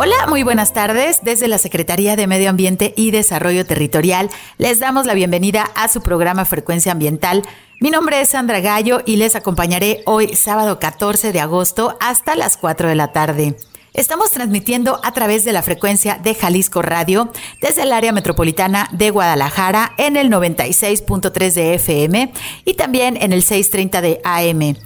Hola, muy buenas tardes. Desde la Secretaría de Medio Ambiente y Desarrollo Territorial les damos la bienvenida a su programa Frecuencia Ambiental mi nombre es Sandra Gallo y les acompañaré hoy sábado 14 de agosto hasta las 4 de la tarde. Estamos transmitiendo a través de la frecuencia de Jalisco Radio desde el área metropolitana de Guadalajara en el 96.3 de FM y también en el 630 de AM.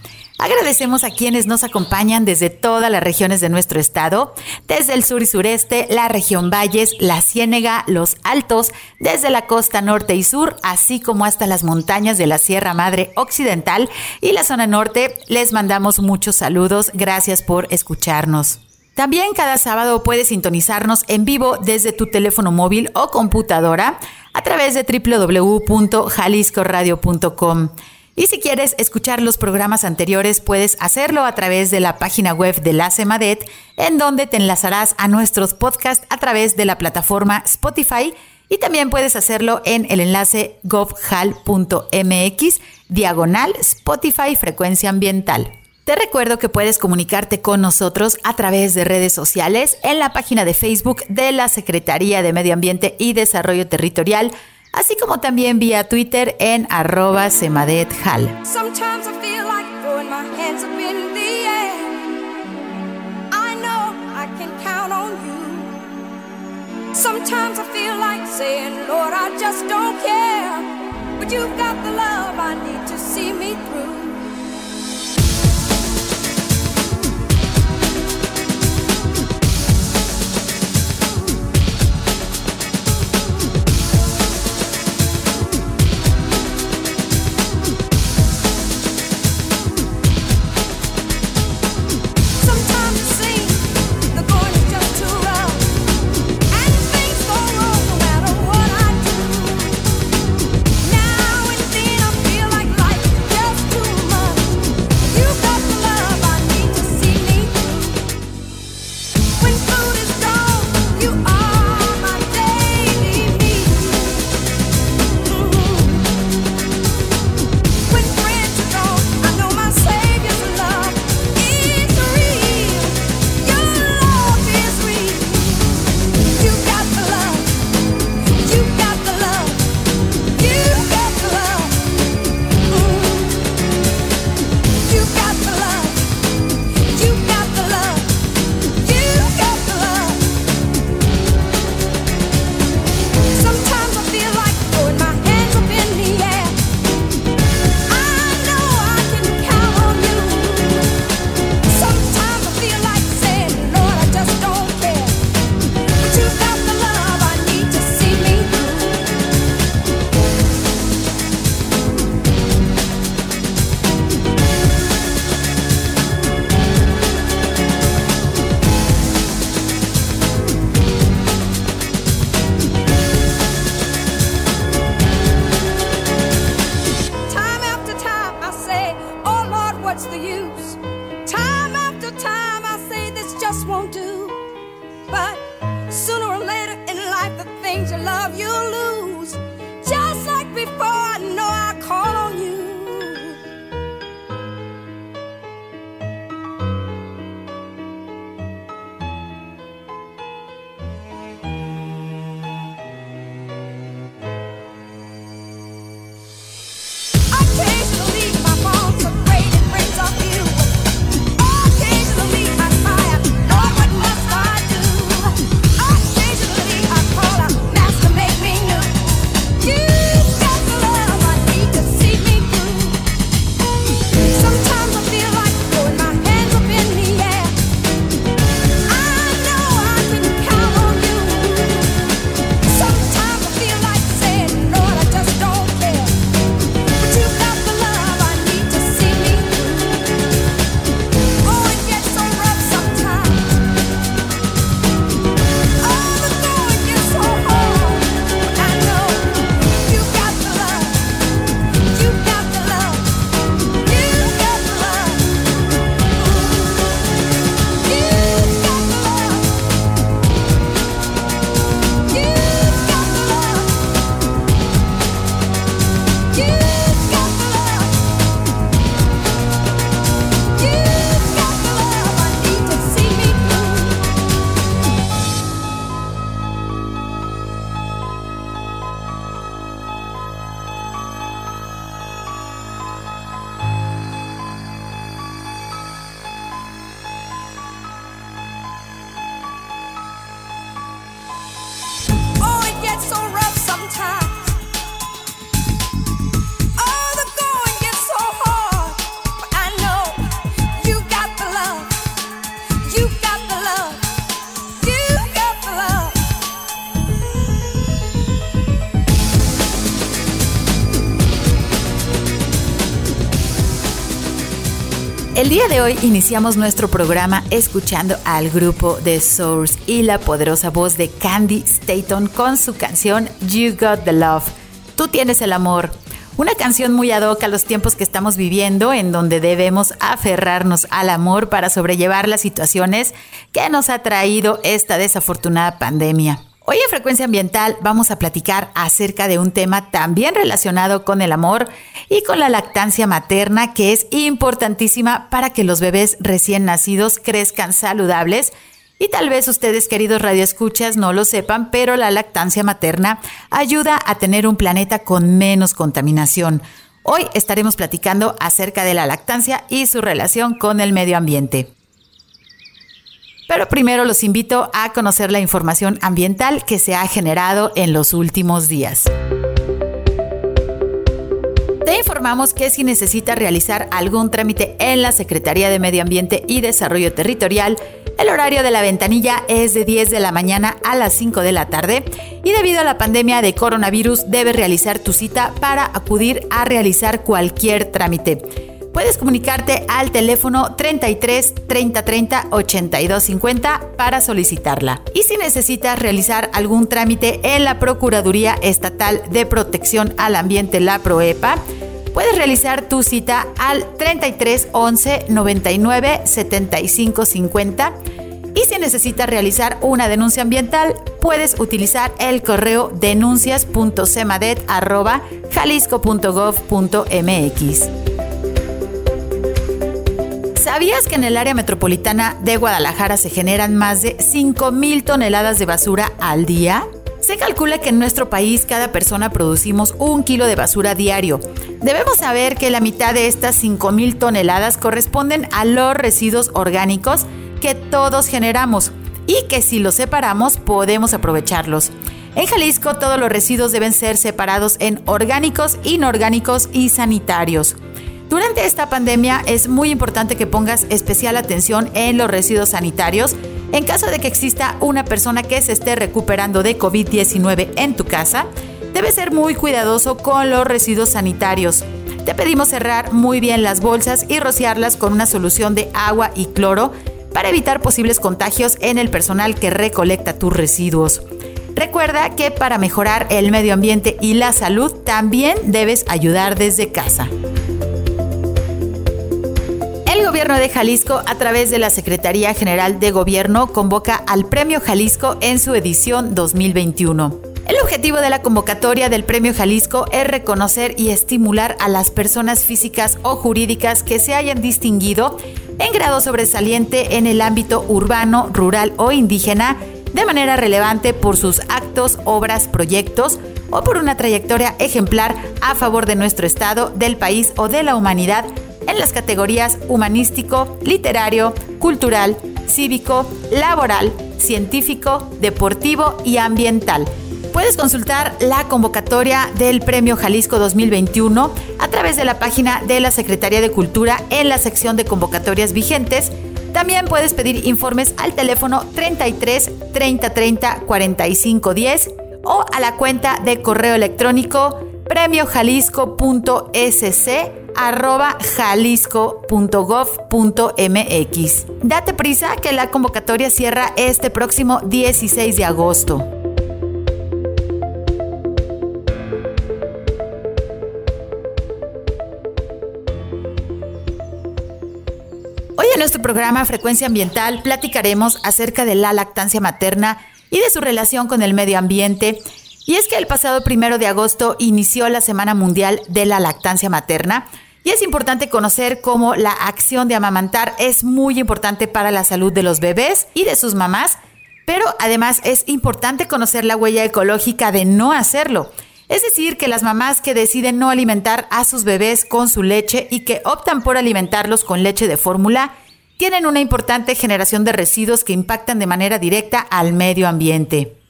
Agradecemos a quienes nos acompañan desde todas las regiones de nuestro estado, desde el sur y sureste, la región Valles, la Ciénega, los Altos, desde la costa norte y sur, así como hasta las montañas de la Sierra Madre Occidental y la zona norte. Les mandamos muchos saludos. Gracias por escucharnos. También cada sábado puedes sintonizarnos en vivo desde tu teléfono móvil o computadora a través de www.jaliscoradio.com. Y si quieres escuchar los programas anteriores, puedes hacerlo a través de la página web de la CEMADET, en donde te enlazarás a nuestros podcasts a través de la plataforma Spotify y también puedes hacerlo en el enlace govhal.mx diagonal Spotify Frecuencia Ambiental. Te recuerdo que puedes comunicarte con nosotros a través de redes sociales en la página de Facebook de la Secretaría de Medio Ambiente y Desarrollo Territorial así como también vía Twitter en arroba semadethal. Sometimes I feel like saying, Lord, I just don't care. But you've got the love I need to see me through. De hoy iniciamos nuestro programa escuchando al grupo The Source y la poderosa voz de Candy Staton con su canción You Got the Love. Tú tienes el amor. Una canción muy ad hoc a los tiempos que estamos viviendo, en donde debemos aferrarnos al amor para sobrellevar las situaciones que nos ha traído esta desafortunada pandemia. Hoy en Frecuencia Ambiental vamos a platicar acerca de un tema también relacionado con el amor y con la lactancia materna, que es importantísima para que los bebés recién nacidos crezcan saludables y tal vez ustedes, queridos radioescuchas, no lo sepan, pero la lactancia materna ayuda a tener un planeta con menos contaminación. Hoy estaremos platicando acerca de la lactancia y su relación con el medio ambiente. Pero primero los invito a conocer la información ambiental que se ha generado en los últimos días. Te informamos que si necesitas realizar algún trámite en la Secretaría de Medio Ambiente y Desarrollo Territorial, el horario de la ventanilla es de 10 de la mañana a las 5 de la tarde y debido a la pandemia de coronavirus debes realizar tu cita para acudir a realizar cualquier trámite. Puedes comunicarte al teléfono 33 30 30 82 50 para solicitarla. Y si necesitas realizar algún trámite en la Procuraduría Estatal de Protección al Ambiente, la PROEPA, puedes realizar tu cita al 33 11 99 75 50 y si necesitas realizar una denuncia ambiental, puedes utilizar el correo denuncias.cemadet.jalisco.gov.mx. ¿Sabías que en el área metropolitana de Guadalajara se generan más de 5.000 toneladas de basura al día? Se calcula que en nuestro país cada persona producimos un kilo de basura diario. Debemos saber que la mitad de estas 5.000 toneladas corresponden a los residuos orgánicos que todos generamos y que si los separamos podemos aprovecharlos. En Jalisco todos los residuos deben ser separados en orgánicos, inorgánicos y sanitarios. Durante esta pandemia es muy importante que pongas especial atención en los residuos sanitarios en caso de que exista una persona que se esté recuperando de COVID-19 en tu casa, debes ser muy cuidadoso con los residuos sanitarios. Te pedimos cerrar muy bien las bolsas y rociarlas con una solución de agua y cloro para evitar posibles contagios en el personal que recolecta tus residuos. Recuerda que para mejorar el medio ambiente y la salud también debes ayudar desde casa. Gobierno de Jalisco, a través de la Secretaría General de Gobierno, convoca al Premio Jalisco en su edición 2021. El objetivo de la convocatoria del Premio Jalisco es reconocer y estimular a las personas físicas o jurídicas que se hayan distinguido en grado sobresaliente en el ámbito urbano, rural o indígena de manera relevante por sus actos, obras, proyectos o por una trayectoria ejemplar a favor de nuestro Estado, del país o de la humanidad en las categorías humanístico, literario, cultural, cívico, laboral, científico, deportivo y ambiental. Puedes consultar la convocatoria del Premio Jalisco 2021 a través de la página de la Secretaría de Cultura en la sección de convocatorias vigentes. También puedes pedir informes al teléfono 33 30 30 45 10 o a la cuenta de correo electrónico premiojalisco.sc arroba jalisco.gov.mx. Date prisa que la convocatoria cierra este próximo 16 de agosto. Hoy en nuestro programa Frecuencia Ambiental platicaremos acerca de la lactancia materna y de su relación con el medio ambiente. Y es que el pasado primero de agosto inició la Semana Mundial de la Lactancia Materna, y es importante conocer cómo la acción de amamantar es muy importante para la salud de los bebés y de sus mamás, pero además es importante conocer la huella ecológica de no hacerlo. Es decir, que las mamás que deciden no alimentar a sus bebés con su leche y que optan por alimentarlos con leche de fórmula, tienen una importante generación de residuos que impactan de manera directa al medio ambiente.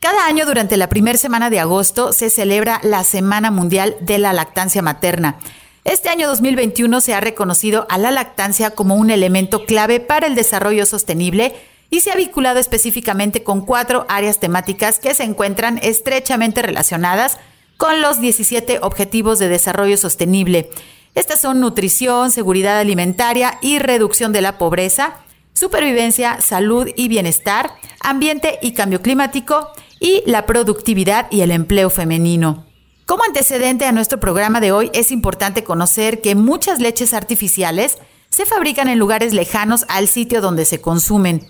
Cada año durante la primera semana de agosto se celebra la Semana Mundial de la Lactancia Materna. Este año 2021 se ha reconocido a la lactancia como un elemento clave para el desarrollo sostenible y se ha vinculado específicamente con cuatro áreas temáticas que se encuentran estrechamente relacionadas con los 17 Objetivos de Desarrollo Sostenible. Estas son nutrición, seguridad alimentaria y reducción de la pobreza, supervivencia, salud y bienestar, ambiente y cambio climático y la productividad y el empleo femenino. Como antecedente a nuestro programa de hoy, es importante conocer que muchas leches artificiales se fabrican en lugares lejanos al sitio donde se consumen,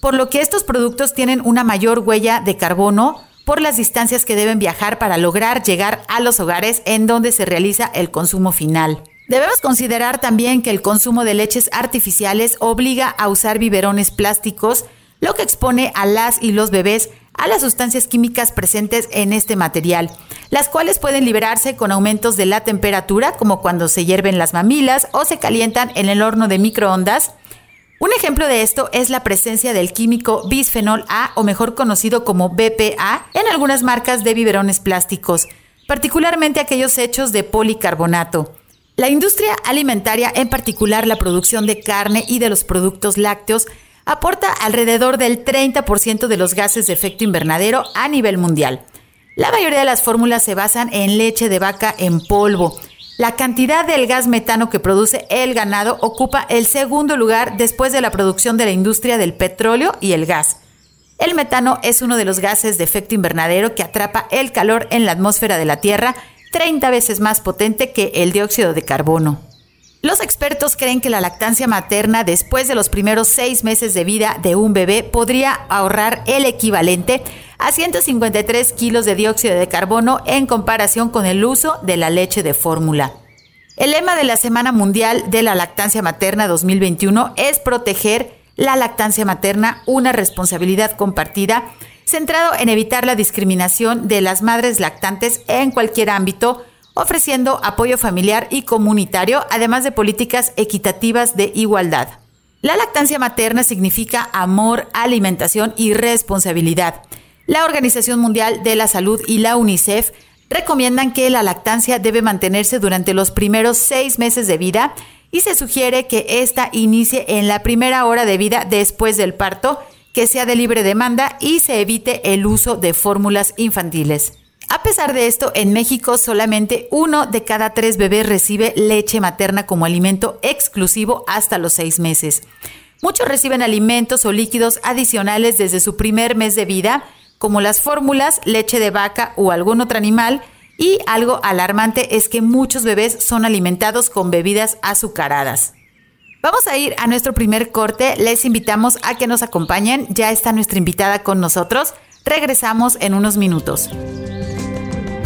por lo que estos productos tienen una mayor huella de carbono por las distancias que deben viajar para lograr llegar a los hogares en donde se realiza el consumo final. Debemos considerar también que el consumo de leches artificiales obliga a usar biberones plásticos, lo que expone a las y los bebés a las sustancias químicas presentes en este material, las cuales pueden liberarse con aumentos de la temperatura, como cuando se hierven las mamilas o se calientan en el horno de microondas. Un ejemplo de esto es la presencia del químico bisfenol A, o mejor conocido como BPA, en algunas marcas de biberones plásticos, particularmente aquellos hechos de policarbonato. La industria alimentaria, en particular la producción de carne y de los productos lácteos, aporta alrededor del 30% de los gases de efecto invernadero a nivel mundial. La mayoría de las fórmulas se basan en leche de vaca en polvo. La cantidad del gas metano que produce el ganado ocupa el segundo lugar después de la producción de la industria del petróleo y el gas. El metano es uno de los gases de efecto invernadero que atrapa el calor en la atmósfera de la Tierra 30 veces más potente que el dióxido de carbono. Los expertos creen que la lactancia materna después de los primeros seis meses de vida de un bebé podría ahorrar el equivalente a 153 kilos de dióxido de carbono en comparación con el uso de la leche de fórmula. El lema de la Semana Mundial de la Lactancia Materna 2021 es proteger la lactancia materna, una responsabilidad compartida centrado en evitar la discriminación de las madres lactantes en cualquier ámbito, ofreciendo apoyo familiar y comunitario, además de políticas equitativas de igualdad. La lactancia materna significa amor, alimentación y responsabilidad. La Organización Mundial de la Salud y la UNICEF recomiendan que la lactancia debe mantenerse durante los primeros seis meses de vida y se sugiere que ésta inicie en la primera hora de vida después del parto que sea de libre demanda y se evite el uso de fórmulas infantiles. A pesar de esto, en México solamente uno de cada tres bebés recibe leche materna como alimento exclusivo hasta los seis meses. Muchos reciben alimentos o líquidos adicionales desde su primer mes de vida, como las fórmulas, leche de vaca o algún otro animal, y algo alarmante es que muchos bebés son alimentados con bebidas azucaradas. Vamos a ir a nuestro primer corte. Les invitamos a que nos acompañen. Ya está nuestra invitada con nosotros. Regresamos en unos minutos.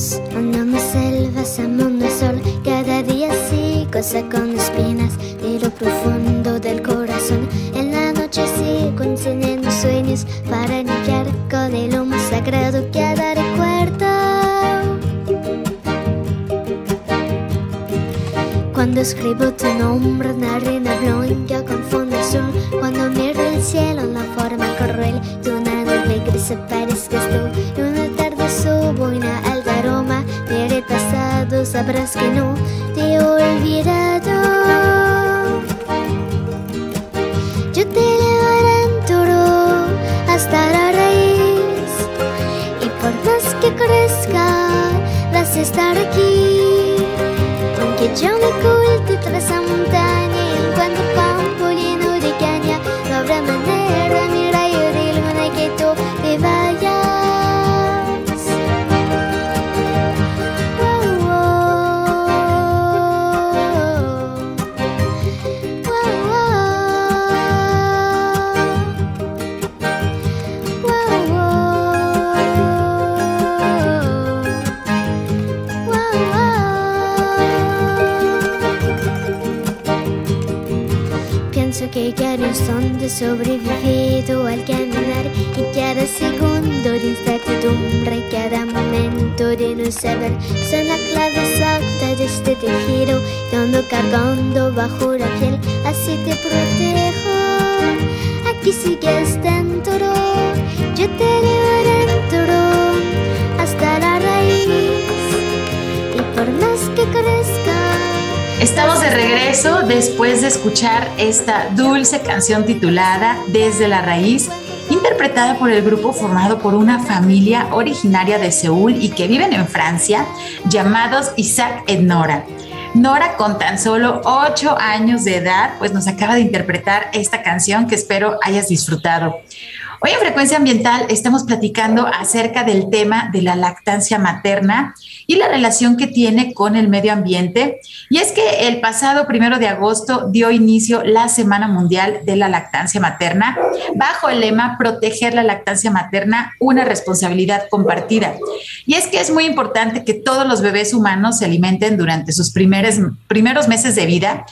Ríos, andando selvas, amando sol. Cada día sí, cosa con espinas de lo profundo del corazón. En la noche sigo encendiendo sueños para limpiar con el humo sagrado que ha de recuerdo. Cuando escribo estar aquí aunque yo me oculte tras montaña de sobrevivido al caminar y cada segundo de incertidumbre, cada momento de no saber son la clave exacta de este tejido que ando cargando bajo la piel, así te protejo. Aquí sigues dentro, yo te Estamos de regreso después de escuchar esta dulce canción titulada Desde la raíz, interpretada por el grupo formado por una familia originaria de Seúl y que viven en Francia, llamados Isaac et Nora. Nora, con tan solo 8 años de edad, pues nos acaba de interpretar esta canción que espero hayas disfrutado. Hoy en Frecuencia Ambiental estamos platicando acerca del tema de la lactancia materna y la relación que tiene con el medio ambiente. Y es que el pasado primero de agosto dio inicio la Semana Mundial de la Lactancia Materna bajo el lema Proteger la lactancia materna, una responsabilidad compartida. Y es que es muy importante que todos los bebés humanos se alimenten durante sus primeros, primeros meses de vida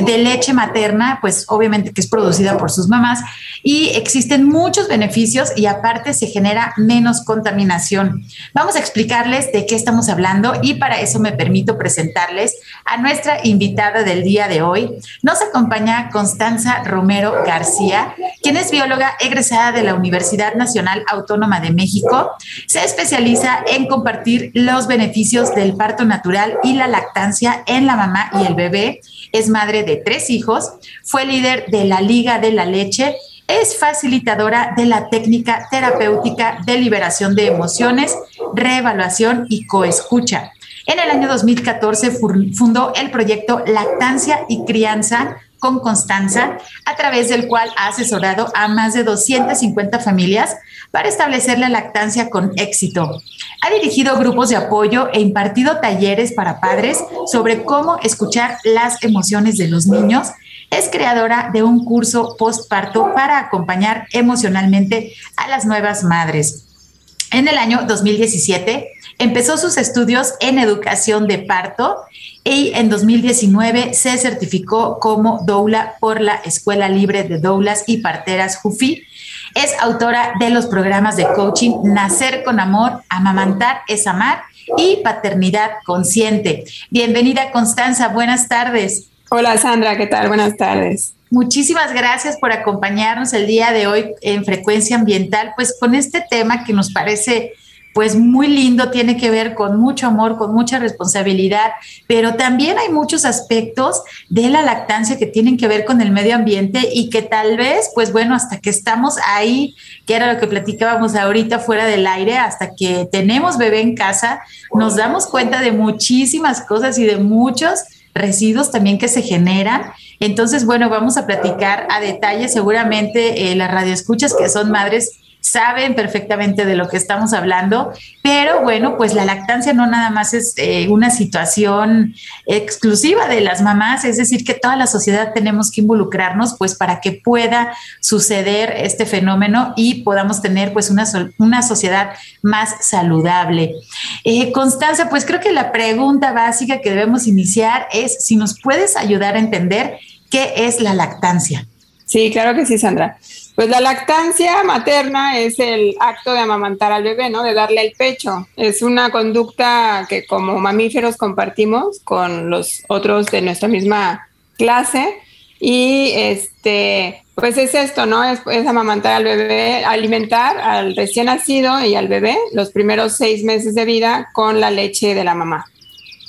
de leche materna, pues obviamente que es producida por sus mamás y existen muchos beneficios y aparte se genera menos contaminación. Vamos a explicarles de qué estamos hablando y para eso me permito presentarles a nuestra invitada del día de hoy. Nos acompaña Constanza Romero García, quien es bióloga egresada de la Universidad Nacional Autónoma de México. Se especializa en compartir los beneficios del parto natural y la lactancia en la mamá y el bebé. Es madre de tres hijos, fue líder de la Liga de la Leche es facilitadora de la técnica terapéutica de liberación de emociones, reevaluación y coescucha. En el año 2014 fundó el proyecto Lactancia y Crianza con Constanza, a través del cual ha asesorado a más de 250 familias para establecer la lactancia con éxito. Ha dirigido grupos de apoyo e impartido talleres para padres sobre cómo escuchar las emociones de los niños es creadora de un curso postparto para acompañar emocionalmente a las nuevas madres. En el año 2017 empezó sus estudios en educación de parto y en 2019 se certificó como doula por la Escuela Libre de Doulas y Parteras JUFI. Es autora de los programas de coaching Nacer con Amor, Amamantar es Amar y Paternidad Consciente. Bienvenida Constanza, buenas tardes. Hola Sandra, ¿qué tal? Buenas tardes. Muchísimas gracias por acompañarnos el día de hoy en Frecuencia Ambiental, pues con este tema que nos parece pues muy lindo, tiene que ver con mucho amor, con mucha responsabilidad, pero también hay muchos aspectos de la lactancia que tienen que ver con el medio ambiente y que tal vez, pues bueno, hasta que estamos ahí, que era lo que platicábamos ahorita fuera del aire, hasta que tenemos bebé en casa, nos damos cuenta de muchísimas cosas y de muchos residuos también que se generan. Entonces, bueno, vamos a platicar a detalle, seguramente eh, las radioescuchas que son madres saben perfectamente de lo que estamos hablando, pero bueno, pues la lactancia no nada más es eh, una situación exclusiva de las mamás, es decir, que toda la sociedad tenemos que involucrarnos pues para que pueda suceder este fenómeno y podamos tener pues una, una sociedad más saludable. Eh, Constanza, pues creo que la pregunta básica que debemos iniciar es si nos puedes ayudar a entender qué es la lactancia. Sí, claro que sí, Sandra. Pues la lactancia materna es el acto de amamantar al bebé, ¿no? De darle el pecho. Es una conducta que como mamíferos compartimos con los otros de nuestra misma clase. Y este, pues es esto, ¿no? Es, amamantar al bebé, alimentar al recién nacido y al bebé los primeros seis meses de vida con la leche de la mamá.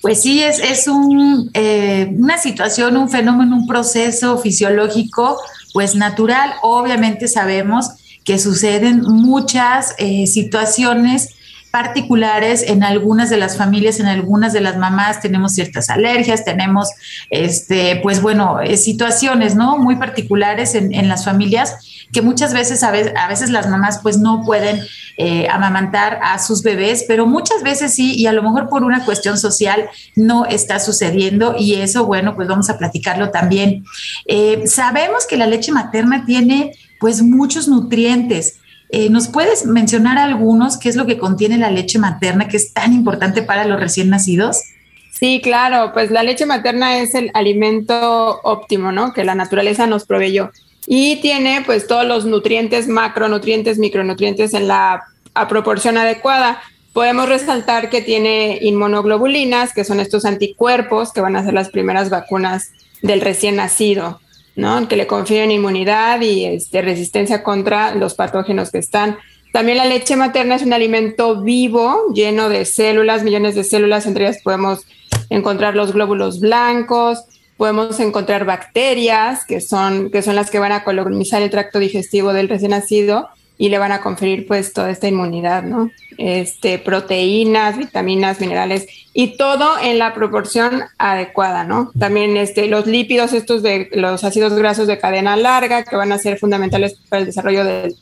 Pues sí, es, es un, eh, una situación, un fenómeno, un proceso fisiológico pues natural. Obviamente sabemos que suceden muchas eh, situaciones particulares en algunas de las familias, en algunas de las mamás tenemos ciertas alergias, tenemos, este, pues bueno, eh, situaciones, ¿no? Muy particulares en, las familias que muchas veces a, veces, las mamás pues no pueden eh, amamantar a sus bebés, pero muchas veces sí, y a lo mejor por una cuestión social no está sucediendo y eso, bueno, pues vamos a platicarlo también. Eh, sabemos que la leche materna tiene pues muchos nutrientes, eh, ¿Nos puedes mencionar algunos? ¿Qué es lo que contiene la leche materna que es tan importante para los recién nacidos? Sí, claro, pues la leche materna es el alimento óptimo, ¿no? Que la naturaleza nos proveyó. y tiene pues todos los nutrientes, macronutrientes, micronutrientes en la proporción adecuada. Podemos resaltar que tiene inmunoglobulinas, que son estos anticuerpos que van a ser las primeras vacunas del recién nacido, ¿no? Que le confieren inmunidad y este, resistencia contra los patógenos que están. También la leche materna es un alimento vivo, lleno de células, millones de células, entre ellas podemos encontrar los glóbulos blancos, podemos encontrar bacterias, que son, que son las que van a colonizar el tracto digestivo del recién nacido y le van a conferir pues toda esta inmunidad, ¿no? Este, proteínas, vitaminas, minerales y todo en la proporción adecuada, ¿no? También este, los lípidos, estos de los ácidos grasos de cadena larga, que van a ser fundamentales para el desarrollo del,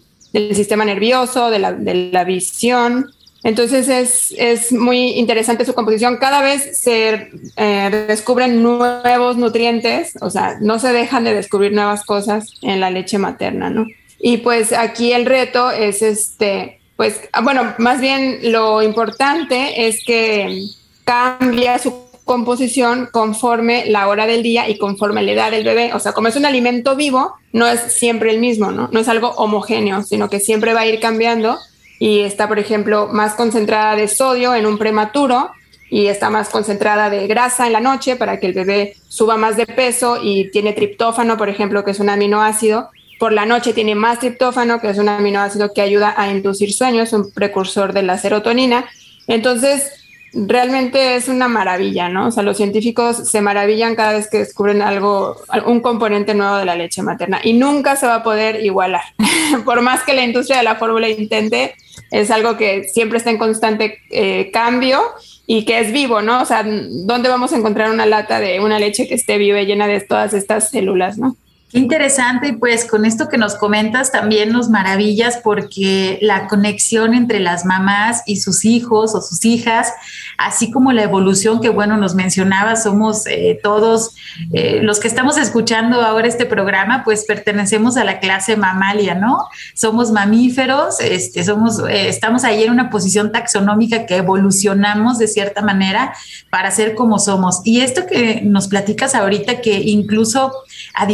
sistema nervioso, de la, de la visión, entonces es, es, muy interesante su composición. Cada vez se eh, descubren nuevos nutrientes, o sea, no se dejan de descubrir nuevas cosas en la leche materna, ¿no? Y pues aquí el reto es este, pues, bueno, más bien lo importante es que cambia su composición conforme la hora del día y conforme la edad del bebé. O sea, como es un alimento vivo, no es siempre el mismo, ¿no? No es algo homogéneo, sino que siempre va a ir cambiando y está, por ejemplo, más concentrada de sodio en un prematuro y está más concentrada de grasa en la noche para que el bebé suba más de peso y tiene triptófano, por ejemplo, que es un aminoácido. Por la noche tiene más triptófano, que es un aminoácido que ayuda a inducir sueños, un precursor de la serotonina. Entonces, realmente es una maravilla, ¿no? O sea, los científicos se maravillan cada vez que descubren algo, un componente nuevo de la leche materna y nunca se va a poder igualar. Por más que la industria de la fórmula intente, es algo que siempre está en constante eh, cambio y que es vivo, ¿no? O sea, ¿dónde vamos a encontrar una lata de una leche que esté viva y llena de todas estas células, ¿no? Interesante y pues con esto que nos comentas también nos maravillas porque la conexión entre las mamás y sus hijos o sus hijas, así como la evolución que bueno nos mencionaba, somos eh, todos eh, los que estamos escuchando ahora este programa, pues pertenecemos a la clase mamalia, ¿no? Somos mamíferos, este, somos, eh, estamos ahí en una posición taxonómica que evolucionamos de cierta manera para ser como somos. Y esto que nos platicas ahorita, que incluso a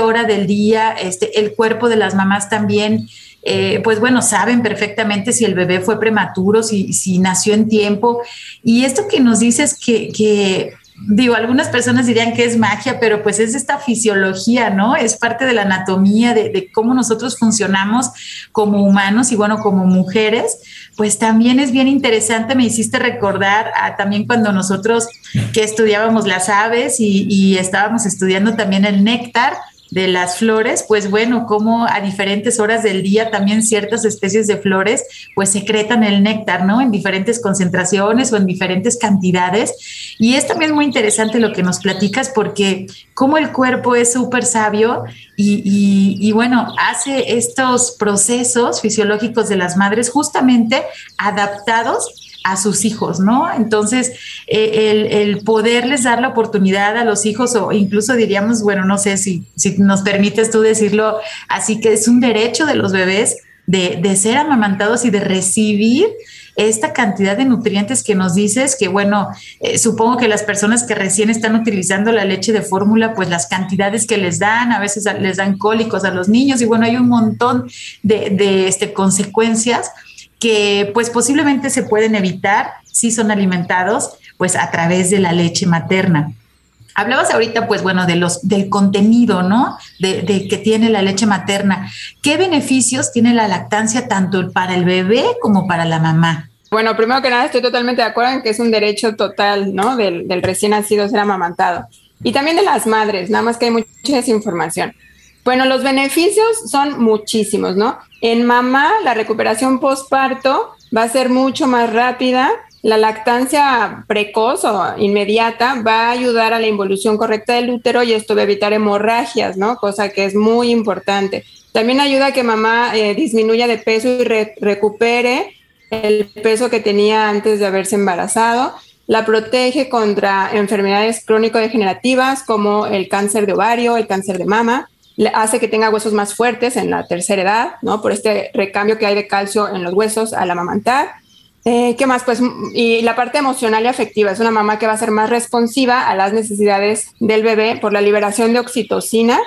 hora del día, este, el cuerpo de las mamás también, eh, pues bueno, saben perfectamente si el bebé fue prematuro, si, si nació en tiempo. Y esto que nos dices que, que digo, algunas personas dirían que es magia, pero pues es esta fisiología, ¿no? Es parte de la anatomía, de, cómo nosotros funcionamos como humanos y bueno, como mujeres, pues también es bien interesante, me hiciste recordar también cuando nosotros que estudiábamos las aves y, y estábamos estudiando también el néctar, de las flores, pues bueno, como a diferentes horas del día también ciertas especies de flores pues secretan el néctar, ¿no? En diferentes concentraciones o en diferentes cantidades. Y es también muy interesante lo que nos platicas porque como el cuerpo es súper sabio y, y, bueno, hace estos procesos fisiológicos de las madres justamente adaptados a sus hijos, ¿no? Entonces, eh, el, poderles dar la oportunidad a los hijos, o incluso diríamos, bueno, no sé si, si nos permites tú decirlo, así que es un derecho de los bebés de, de ser amamantados y de recibir esta cantidad de nutrientes que nos dices, que bueno, eh, supongo que las personas que recién están utilizando la leche de fórmula, pues las cantidades que les dan, a veces les dan cólicos a los niños y bueno, hay un montón de, de este, consecuencias que pues posiblemente se pueden evitar si son alimentados pues a través de la leche materna. Hablabas ahorita, pues bueno, de los, del contenido, ¿no? De, que tiene la leche materna. ¿Qué beneficios tiene la lactancia tanto para el bebé como para la mamá? Bueno, primero que nada estoy totalmente de acuerdo en que es un derecho total, ¿no? Del, del recién nacido ser amamantado. Y también de las madres, nada más que hay mucha desinformación. Bueno, los beneficios son muchísimos, ¿no? En mamá, la recuperación postparto va a ser mucho más rápida. La lactancia precoz o inmediata va a ayudar a la involución correcta del útero y esto va a evitar hemorragias, ¿no? Cosa que es muy importante. También ayuda a que mamá eh, disminuya de peso y recupere el peso que tenía antes de haberse embarazado. La protege contra enfermedades crónico-degenerativas como el cáncer de ovario, el cáncer de mama hace que tenga huesos más fuertes en la tercera edad, ¿no? Por este recambio que hay de calcio en los huesos al amamantar. Eh, ¿Qué más? Pues, y la parte emocional y afectiva. Es una mamá que va a ser más responsiva a las necesidades del bebé por la liberación de oxitocina,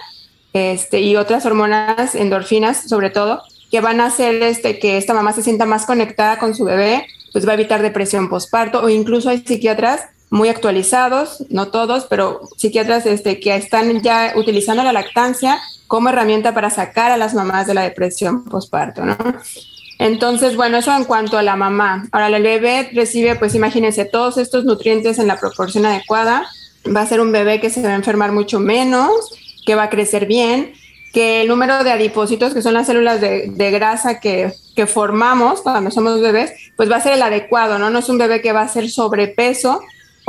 este, y otras hormonas, endorfinas sobre todo, que van a hacer este, que esta mamá se sienta más conectada con su bebé, pues va a evitar depresión postparto o incluso hay psiquiatras muy actualizados, no todos, pero psiquiatras este, que están ya utilizando la lactancia como herramienta para sacar a las mamás de la depresión postparto, ¿no? Entonces, bueno, eso en cuanto a la mamá. Ahora, el bebé recibe, pues imagínense, todos estos nutrientes en la proporción adecuada. Va a ser un bebé que se va a enfermar mucho menos, que va a crecer bien, que el número de adipocitos, que son las células de, grasa que, que, formamos cuando somos bebés, pues va a ser el adecuado, ¿no? No es un bebé que va a ser sobrepeso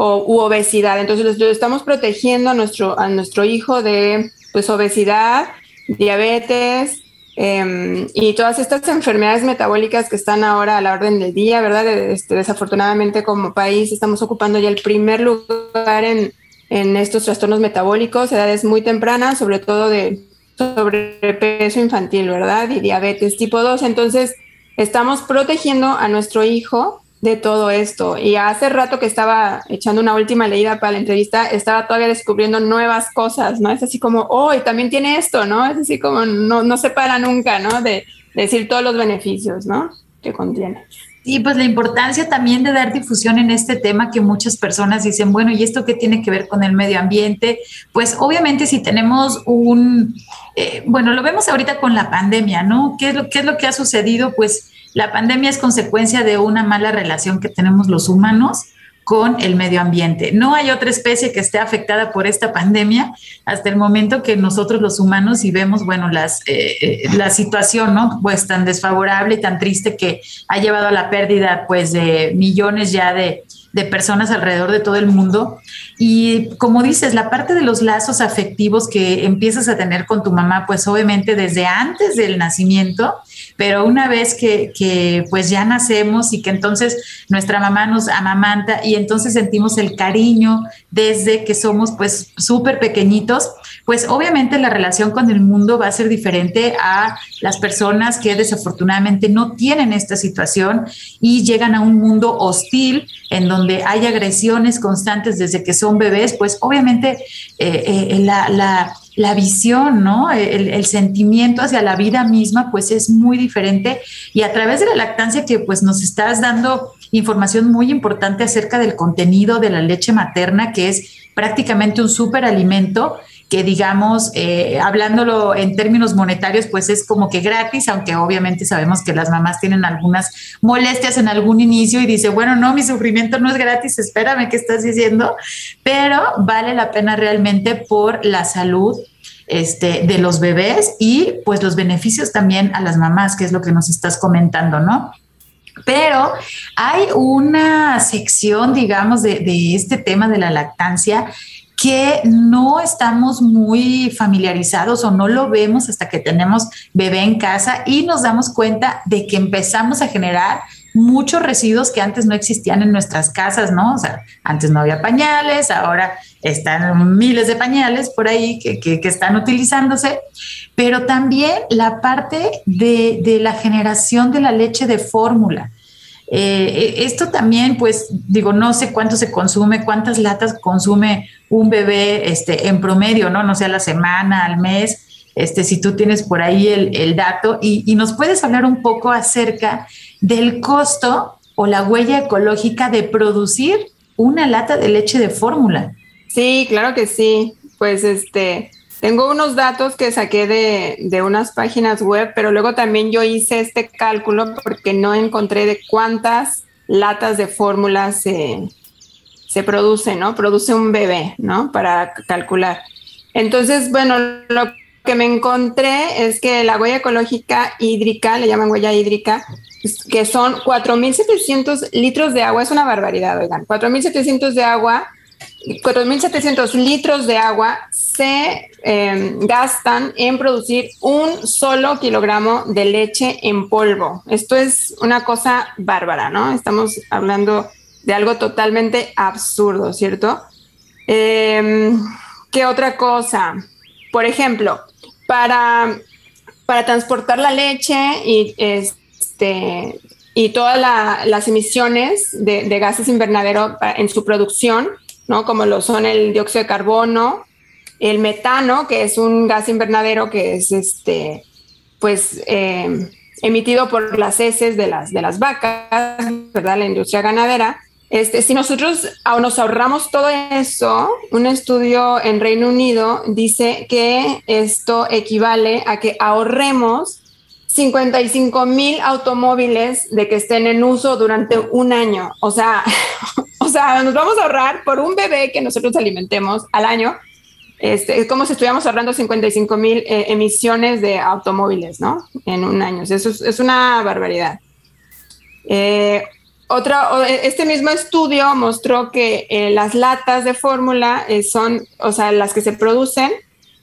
o u obesidad. Entonces, estamos protegiendo a nuestro, a nuestro hijo de pues, obesidad, diabetes, Em, y todas estas enfermedades metabólicas que están ahora a la orden del día, ¿verdad? Este, desafortunadamente como país estamos ocupando ya el primer lugar en, en estos trastornos metabólicos, edades muy tempranas, sobre todo de sobrepeso infantil, ¿verdad? Y diabetes tipo 2. Entonces, estamos protegiendo a nuestro hijo de todo esto. Y hace rato que estaba echando una última leída para la entrevista, estaba todavía descubriendo nuevas cosas, ¿no? Es así como, oh, también tiene esto, ¿no? Es así como, no, no se para nunca, ¿no? De, decir todos los beneficios, ¿no? Que contiene. Y pues la importancia también de dar difusión en este tema que muchas personas dicen, bueno, ¿y esto qué tiene que ver con el medio ambiente? Pues obviamente si tenemos un, eh, bueno, lo vemos ahorita con la pandemia, ¿no? ¿Qué es lo, qué es lo que ha sucedido? Pues la pandemia es consecuencia de una mala relación que tenemos los humanos con el medio ambiente. No hay otra especie que esté afectada por esta pandemia hasta el momento que nosotros los humanos y vemos, bueno, eh, eh, la situación, ¿no? Pues tan desfavorable y tan triste que ha llevado a la pérdida, pues, de millones ya de, de personas alrededor de todo el mundo. Y como dices, la parte de los lazos afectivos que empiezas a tener con tu mamá, pues obviamente desde antes del nacimiento, pero una vez que, pues ya nacemos y que entonces nuestra mamá nos amamanta y entonces sentimos el cariño desde que somos pues súper pequeñitos, pues obviamente la relación con el mundo va a ser diferente a las personas que desafortunadamente no tienen esta situación y llegan a un mundo hostil en donde hay agresiones constantes desde que son bebés, pues obviamente eh, eh, la la visión, ¿no? El, sentimiento hacia la vida misma, pues es muy diferente. Y a través de la lactancia que pues nos estás dando información muy importante acerca del contenido de la leche materna, que es prácticamente un superalimento que digamos, eh, hablándolo en términos monetarios, pues es como que gratis, aunque obviamente sabemos que las mamás tienen algunas molestias en algún inicio y dice, bueno, no, mi sufrimiento no es gratis, espérame, ¿qué estás diciendo? Pero vale la pena realmente por la salud este, de los bebés y pues los beneficios también a las mamás, que es lo que nos estás comentando, ¿no? Pero hay una sección, digamos, de, de este tema de la lactancia que no estamos muy familiarizados o no lo vemos hasta que tenemos bebé en casa y nos damos cuenta de que empezamos a generar muchos residuos que antes no existían en nuestras casas, ¿no? O sea, antes no había pañales, ahora están miles de pañales por ahí que, están utilizándose, pero también la parte de, la generación de la leche de fórmula. Eh, esto también, pues, digo, no sé cuánto se consume, cuántas latas consume un bebé este, en promedio, ¿no? No sé, la semana, al mes, este, si tú tienes por ahí el, dato, y, y, nos puedes hablar un poco acerca del costo o la huella ecológica de producir una lata de leche de fórmula. Sí, claro que sí. Pues este, tengo unos datos que saqué de, unas páginas web, pero luego también yo hice este cálculo porque no encontré de cuántas latas de fórmula se, se produce, ¿no? Produce un bebé, ¿no? Para calcular. Entonces, bueno, lo que me encontré es que la huella ecológica hídrica, le llaman huella hídrica, que son 4.700 litros de agua, es una barbaridad, oigan, 4.700 de agua 4.700 litros de agua se em, gastan en producir un solo kilogramo de leche en polvo. Esto es una cosa bárbara, ¿no? Estamos hablando de algo totalmente absurdo, ¿cierto? Em, ¿Qué otra cosa? Por ejemplo, para, para transportar la leche y, este, y todas las emisiones de, gases invernadero en su producción, ¿no? Como lo son el dióxido de carbono, el metano, que es un gas invernadero que es este, pues, eh, emitido por las heces de las, de las vacas, ¿verdad? La industria ganadera. Este, si nosotros nos ahorramos todo eso, un estudio en Reino Unido dice que esto equivale a que ahorremos 55 mil automóviles de que estén en uso durante un año. O sea, sea, nos vamos a ahorrar por un bebé que nosotros alimentemos al año. Este, es como si estuviéramos ahorrando 55 mil eh, emisiones de automóviles, ¿no? En un año. Eso es, una barbaridad. Eh, otra, este mismo estudio mostró que eh, las latas de fórmula son, o sea, las que se producen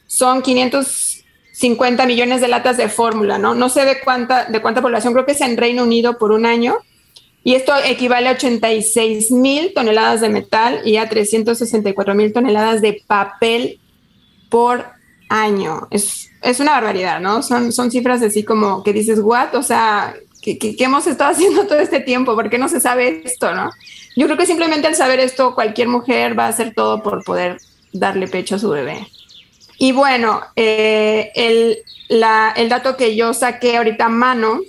son 500 50 millones de latas de fórmula, ¿no? No sé de cuánta, de cuánta población, creo que es en Reino Unido por un año. Y esto equivale a 86 mil toneladas de metal y a 364 mil toneladas de papel por año. Es, es, una barbaridad, ¿no? Son, son cifras así como que dices, ¿what? O sea, ¿qué, ¿qué, hemos estado haciendo todo este tiempo? ¿Por qué no se sabe esto, no? Yo creo que simplemente al saber esto, cualquier mujer va a hacer todo por poder darle pecho a su bebé. Y bueno, eh, el, el, dato que yo saqué ahorita a mano,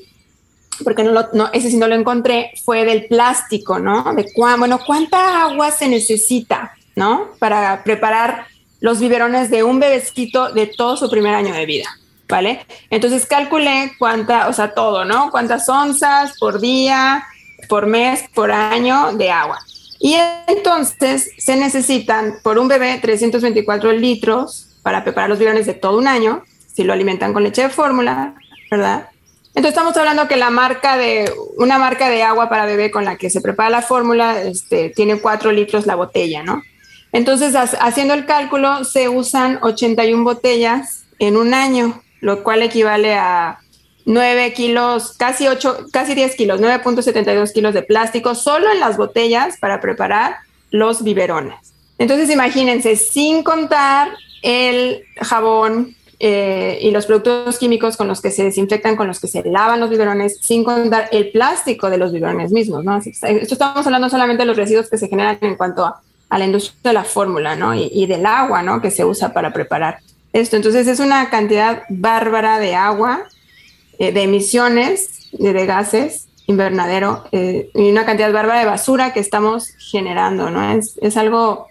porque no, no, ese sí no lo encontré, fue del plástico, ¿no? De bueno, cuánta agua se necesita, ¿no? Para preparar los biberones de un bebecito de todo su primer año de vida, ¿vale? Entonces calculé cuánta, o sea, todo, ¿no? Cuántas onzas por día, por mes, por año de agua. Y entonces se necesitan por un bebé 324 litros para preparar los biberones de todo un año, si lo alimentan con leche de fórmula, ¿verdad? Entonces estamos hablando que la marca de, una marca de agua para bebé con la que se prepara la fórmula, este, tiene 4 litros la botella, ¿no? Entonces, haciendo el cálculo, se usan 81 botellas en un año, lo cual equivale a 9 kilos, casi 8, casi 10 kilos, 9.72 kilos de plástico solo en las botellas para preparar los biberones. Entonces, imagínense, sin contar el jabón eh, y los productos químicos con los que se desinfectan, con los que se lavan los biberones, sin contar el plástico de los biberones mismos, ¿no? esto estamos hablando solamente de los residuos que se generan en cuanto a, la industria de la fórmula, ¿no? Y, del agua, ¿no? Que se usa para preparar esto. Entonces es una cantidad bárbara de agua, eh, de emisiones, de, gases invernadero eh, y una cantidad bárbara de basura que estamos generando, ¿no? Es algo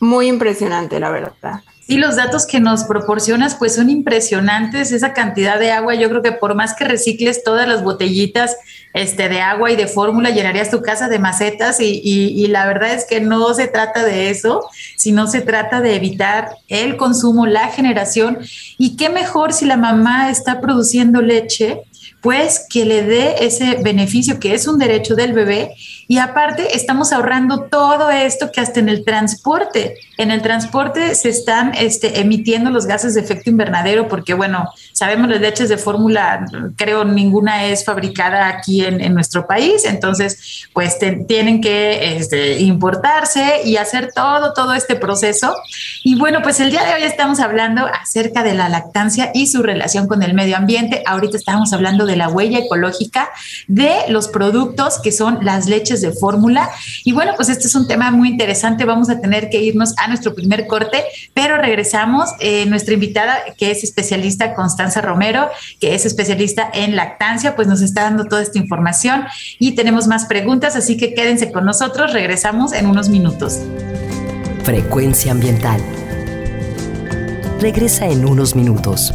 muy impresionante, la verdad. Sí, los datos que nos proporcionas pues son impresionantes, esa cantidad de agua, yo creo que por más que recicles todas las botellitas este, de agua y de fórmula, llenarías tu casa de macetas y, y, la verdad es que no se trata de eso, sino se trata de evitar el consumo, la generación. Y qué mejor si la mamá está produciendo leche pues que le dé ese beneficio que es un derecho del bebé y aparte estamos ahorrando todo esto que hasta en el transporte, en el transporte se están este, emitiendo los gases de efecto invernadero porque bueno, sabemos las leches de fórmula, creo ninguna es fabricada aquí en, nuestro país, entonces pues tienen que este, importarse y hacer todo, todo este proceso. Y bueno, pues el día de hoy estamos hablando acerca de la lactancia y su relación con el medio ambiente. Ahorita estamos hablando de la huella ecológica de los productos que son las leches de fórmula. Y bueno, pues este es un tema muy interesante. Vamos a tener que irnos a nuestro primer corte, pero regresamos. Eh, nuestra invitada, que es especialista Constanza Romero, que es especialista en lactancia, pues nos está dando toda esta información y tenemos más preguntas, así que quédense con nosotros. Regresamos en unos minutos. Frecuencia ambiental. Regresa en unos minutos.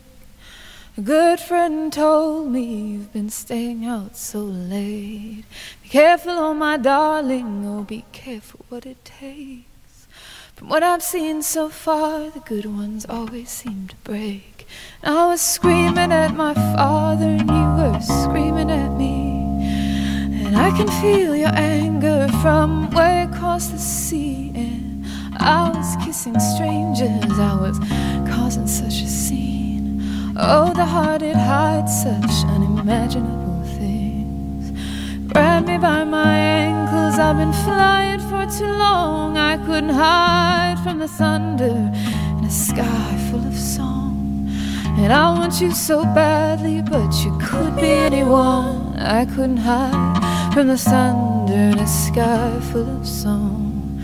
A good friend told me you've been staying out so late. Be careful, oh my darling, oh be careful what it takes. From what I've seen so far, the good ones always seem to break. And I was screaming at my father, and you were screaming at me. And I can feel your anger from way across the sea. And I was kissing strangers, I was causing such a scene. Oh, the heart, it hides such unimaginable things. Grab me by my ankles, I've been flying for too long. I couldn't hide from the thunder in a sky full of song. And I want you so badly, but you could be anyone. I couldn't hide from the thunder in a sky full of song.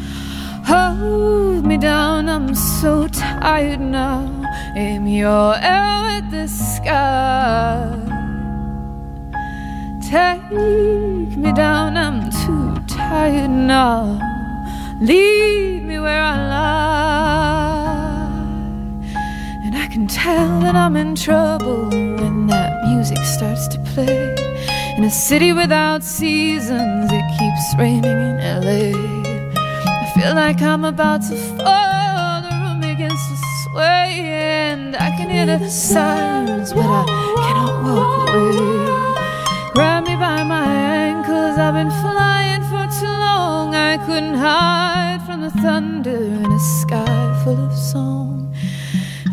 Hold me down, I'm so tired now. Aim your arrow at the sky. Take me down, I'm too tired now. Leave me where I lie. And I can tell that I'm in trouble when that music starts to play. In a city without seasons, it keeps raining in LA. I feel like I'm about to fall. The room begins to sway, and I can hear the sirens, but I cannot walk away. Grab me by my ankles. I've been flying for too long. I couldn't hide from the thunder in a sky full of song.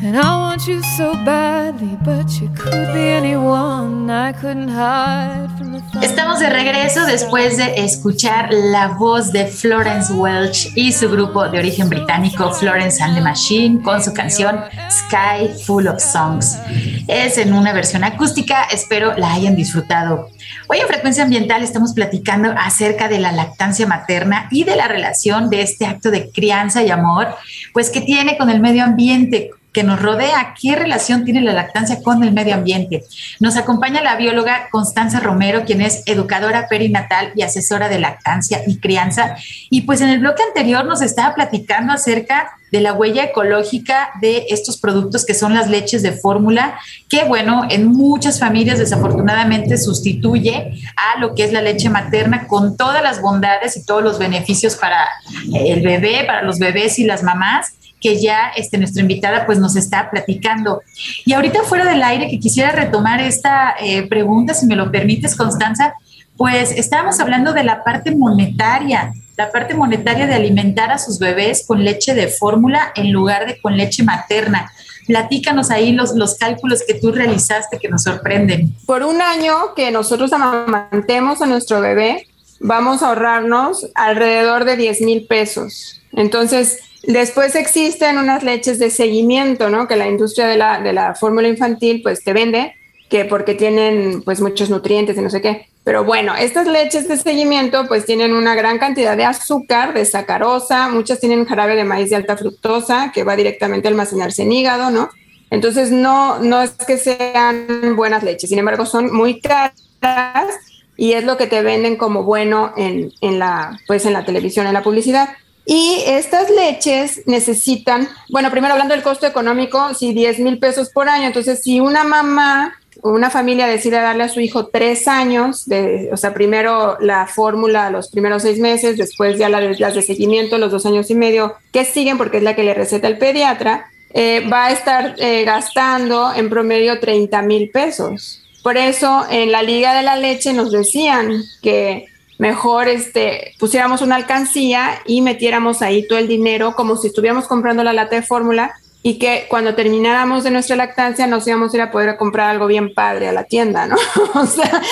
And I want you so badly, but you could be anyone. I couldn't hide Estamos de regreso después de escuchar la voz de Florence Welch y su grupo de origen británico Florence and the Machine con su canción Sky Full of Songs. Es en una versión acústica, espero la hayan disfrutado. Hoy en Frecuencia Ambiental estamos platicando acerca de la lactancia materna y de la relación de este acto de crianza y amor, pues que tiene con el medio ambiente, que nos rodea. ¿Qué relación tiene la lactancia con el medio ambiente? Nos acompaña la bióloga Constanza Romero, quien es educadora perinatal y asesora de lactancia y crianza. Y pues en el bloque anterior nos estaba platicando acerca de la huella ecológica de estos productos que son las leches de fórmula, que bueno, en muchas familias desafortunadamente sustituye a lo que es la leche materna con todas las bondades y todos los beneficios para el bebé, para los bebés y las mamás que ya este, nuestra invitada pues nos está platicando. Y ahorita fuera del aire que quisiera retomar esta eh, pregunta, si me lo permites, Constanza, pues estábamos hablando de la parte monetaria, la parte monetaria de alimentar a sus bebés con leche de fórmula en lugar de con leche materna. Platícanos ahí los, los cálculos que tú realizaste que nos sorprenden. Por un año que nosotros amamantemos a nuestro bebé, vamos a ahorrarnos alrededor de 10 mil pesos. Entonces, Después existen unas leches de seguimiento, ¿no? Que la industria de la, de la fórmula infantil pues te vende, que porque tienen pues muchos nutrientes y no sé qué. Pero bueno, estas leches de seguimiento pues tienen una gran cantidad de azúcar, de sacarosa, muchas tienen jarabe de maíz de alta fructosa que va directamente a almacenarse en hígado, ¿no? Entonces no, no es que sean buenas leches, sin embargo son muy caras y es lo que te venden como bueno en, en la, pues en la televisión, en la publicidad. Y estas leches necesitan, bueno, primero hablando del costo económico, si 10 mil pesos por año, entonces si una mamá o una familia decide darle a su hijo tres años, de, o sea, primero la fórmula los primeros seis meses, después ya las de seguimiento los dos años y medio que siguen, porque es la que le receta el pediatra, eh, va a estar eh, gastando en promedio 30 mil pesos. Por eso en la Liga de la Leche nos decían que mejor este, pusiéramos una alcancía y metiéramos ahí todo el dinero como si estuviéramos comprando la lata de fórmula y que cuando termináramos de nuestra lactancia nos íbamos a ir a poder comprar algo bien padre a la tienda, ¿no? o sea,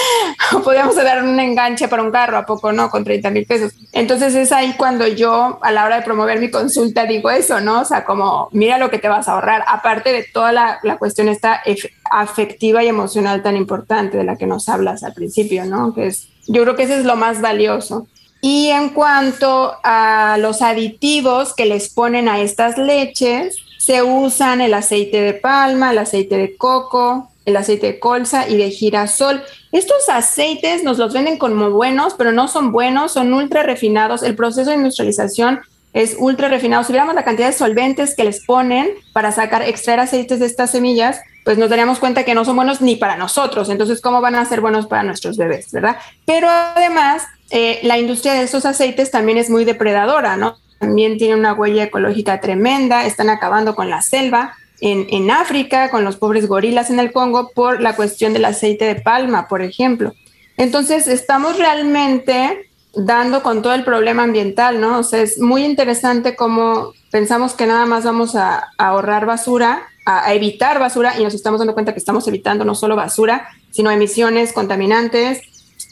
podíamos dar un enganche para un carro, ¿a poco no? Con 30 mil pesos. Entonces es ahí cuando yo a la hora de promover mi consulta digo eso, ¿no? O sea, como mira lo que te vas a ahorrar, aparte de toda la, la cuestión esta afectiva y emocional tan importante de la que nos hablas al principio, ¿no? Que es yo creo que ese es lo más valioso. Y en cuanto a los aditivos que les ponen a estas leches, se usan el aceite de palma, el aceite de coco, el aceite de colza y de girasol. Estos aceites nos los venden como buenos, pero no son buenos, son ultra refinados. El proceso de industrialización es ultra refinado. Si viéramos la cantidad de solventes que les ponen para sacar, extraer aceites de estas semillas, pues nos daríamos cuenta que no son buenos ni para nosotros. Entonces, ¿cómo van a ser buenos para nuestros bebés, verdad? Pero además, eh, la industria de estos aceites también es muy depredadora, ¿no? También tiene una huella ecológica tremenda, están acabando con la selva. En África, con los pobres gorilas en el Congo, por la cuestión del aceite de palma, por ejemplo. Entonces, estamos realmente dando con todo el problema ambiental, ¿no? O sea, es muy interesante cómo pensamos que nada más vamos a, ahorrar basura a, evitar basura y nos estamos dando cuenta que estamos evitando no solo basura, sino emisiones contaminantes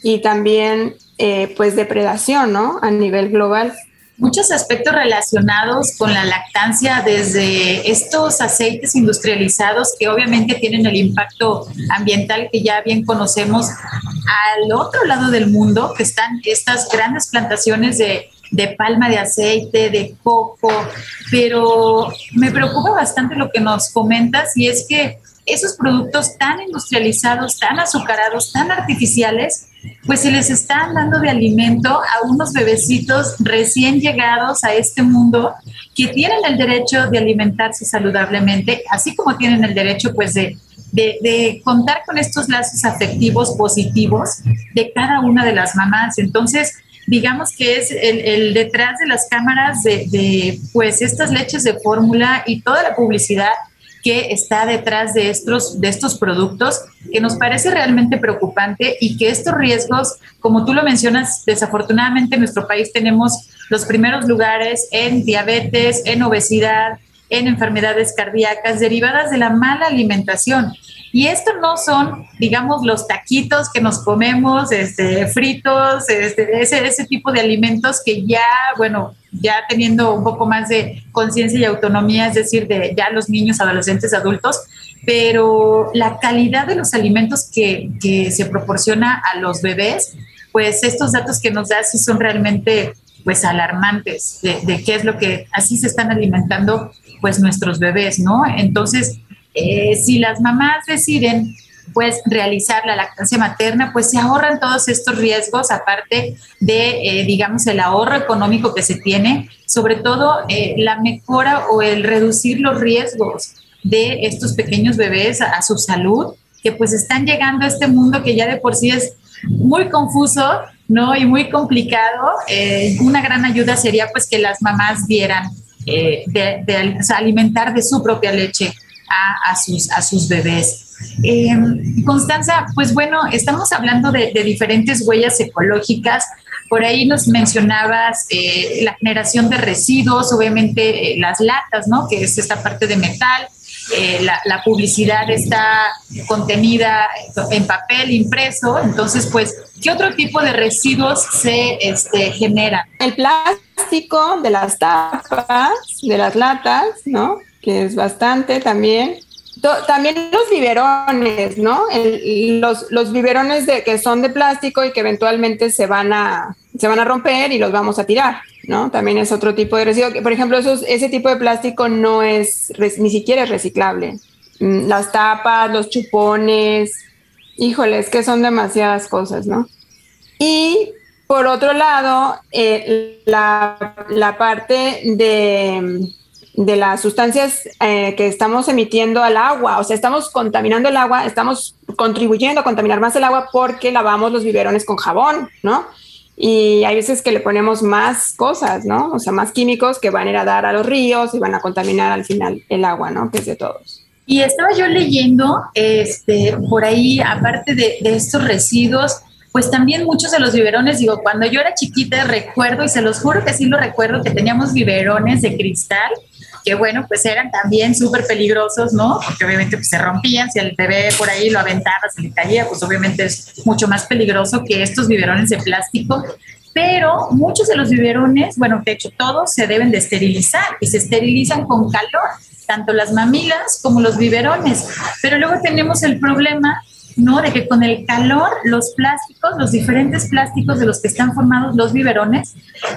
y también eh, pues depredación, ¿no? A nivel global muchos aspectos relacionados con la lactancia, desde estos aceites industrializados que obviamente tienen el impacto ambiental que ya bien conocemos, al otro lado del mundo, que están estas grandes plantaciones de, de palma de aceite, de coco, pero me preocupa bastante lo que nos comentas y es que esos productos tan industrializados, tan azucarados, tan artificiales, pues se les están dando de alimento a unos bebecitos recién llegados a este mundo que tienen el derecho de alimentarse saludablemente, así como tienen el derecho pues de, de, contar con estos lazos afectivos positivos de cada una de las mamás. Entonces, digamos que es el, detrás de las cámaras de, de pues estas leches de fórmula y toda la publicidad que está detrás de estos, de estos productos, que nos parece realmente preocupante y que estos riesgos, como tú lo mencionas, desafortunadamente en nuestro país tenemos los primeros lugares en diabetes, en obesidad, en enfermedades cardíacas derivadas de la mala alimentación. Y esto no son, digamos, los taquitos que nos comemos, este, fritos, este, ese, tipo de alimentos que ya, bueno, ya teniendo un poco más de conciencia y autonomía, es decir, de ya los niños, adolescentes, adultos, pero la calidad de los alimentos que, que se proporciona a los bebés, pues estos datos que nos da sí son realmente pues alarmantes de, qué es lo que así se están alimentando pues nuestros bebés, ¿no? Entonces, eh, si las mamás deciden pues realizar la lactancia materna, pues se ahorran todos estos riesgos, aparte de, eh, digamos, el ahorro económico que se tiene, sobre todo eh, la mejora o el reducir los riesgos de estos pequeños bebés a, su salud, que pues están llegando a este mundo que ya de por sí es muy confuso, ¿no? Y muy complicado. una gran ayuda sería pues que las mamás dieran de, alimentar de su propia leche a, sus, a sus bebés. Eh, Constanza, pues bueno, estamos hablando de, diferentes huellas ecológicas. Por ahí nos mencionabas eh, la generación de residuos, obviamente eh, las latas, ¿no? Que es esta parte de metal. La, publicidad está contenida en papel impreso. Entonces, pues, ¿qué otro tipo de residuos se este, generan? El plástico de las tapas, de las latas, ¿no? que es bastante también. También los biberones, ¿no? los, los biberones de, que son de plástico y que eventualmente se van, a, se van a romper y los vamos a tirar, ¿no? También es otro tipo de residuo. Por ejemplo, esos, ese tipo de plástico no es, ni siquiera es reciclable. Mm, las tapas, los chupones, híjoles, que son demasiadas cosas, ¿no? Y por otro lado, eh, la, la parte de de las sustancias eh, que estamos emitiendo al agua, o sea, estamos contaminando el agua, estamos contribuyendo a contaminar más el agua porque lavamos los biberones con jabón, ¿no? Y hay veces que le ponemos más cosas, ¿no? O sea, más químicos que van a ir a dar a los ríos y van a contaminar al final el agua, ¿no? Que es de todos. Y estaba yo leyendo, este, por ahí, aparte de, de estos residuos, pues también muchos de los biberones, digo, cuando yo era chiquita recuerdo, y se los juro que sí lo recuerdo, que teníamos biberones de cristal que bueno, pues eran también súper peligrosos, ¿no? Porque obviamente pues, se rompían, si el bebé por ahí lo aventaba, se le caía, pues obviamente es mucho más peligroso que estos biberones de plástico. Pero muchos de los biberones, bueno, de hecho todos se deben de esterilizar y se esterilizan con calor, tanto las mamilas como los biberones. Pero luego tenemos el problema ¿no? De que con el calor los plásticos, los diferentes plásticos de los que están formados los biberones,